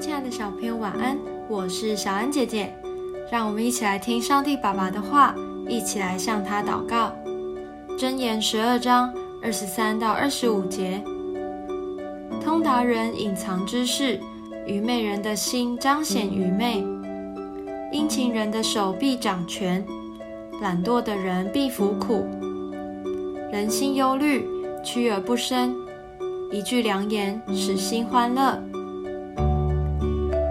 亲爱的小朋友，晚安！我是小安姐姐，让我们一起来听上帝爸爸的话，一起来向他祷告。箴言十二章二十三到二十五节：通达人隐藏知识，愚昧人的心彰显愚昧；殷勤人的手必掌权，懒惰的人必服苦。人心忧虑，屈而不伸；一句良言，使心欢乐。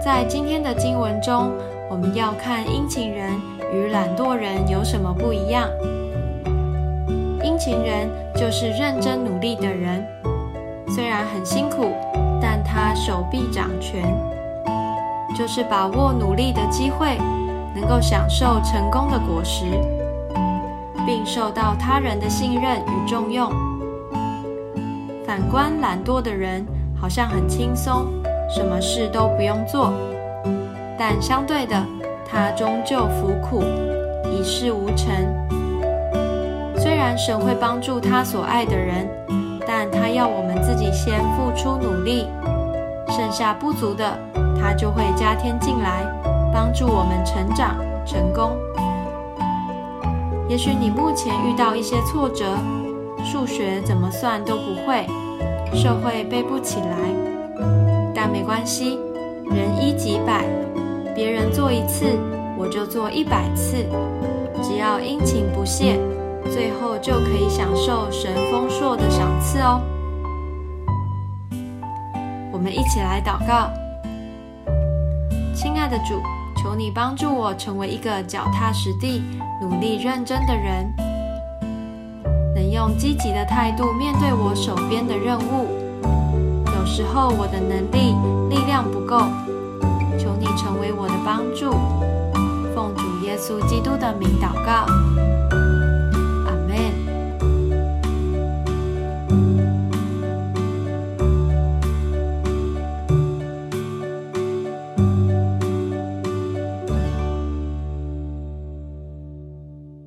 在今天的经文中，我们要看殷勤人与懒惰人有什么不一样。殷勤人就是认真努力的人，虽然很辛苦，但他手臂掌权，就是把握努力的机会，能够享受成功的果实，并受到他人的信任与重用。反观懒惰的人，好像很轻松。什么事都不用做，但相对的，他终究服苦，一事无成。虽然神会帮助他所爱的人，但他要我们自己先付出努力，剩下不足的，他就会加添进来，帮助我们成长成功。也许你目前遇到一些挫折，数学怎么算都不会，社会背不起来。但没关系，人一几百，别人做一次，我就做一百次。只要殷勤不懈，最后就可以享受神丰硕的赏赐哦。我们一起来祷告，亲爱的主，求你帮助我成为一个脚踏实地、努力认真的人，能用积极的态度面对我手边的任务。时候我的能力、力量不够，求你成为我的帮助。奉主耶稣基督的名祷告。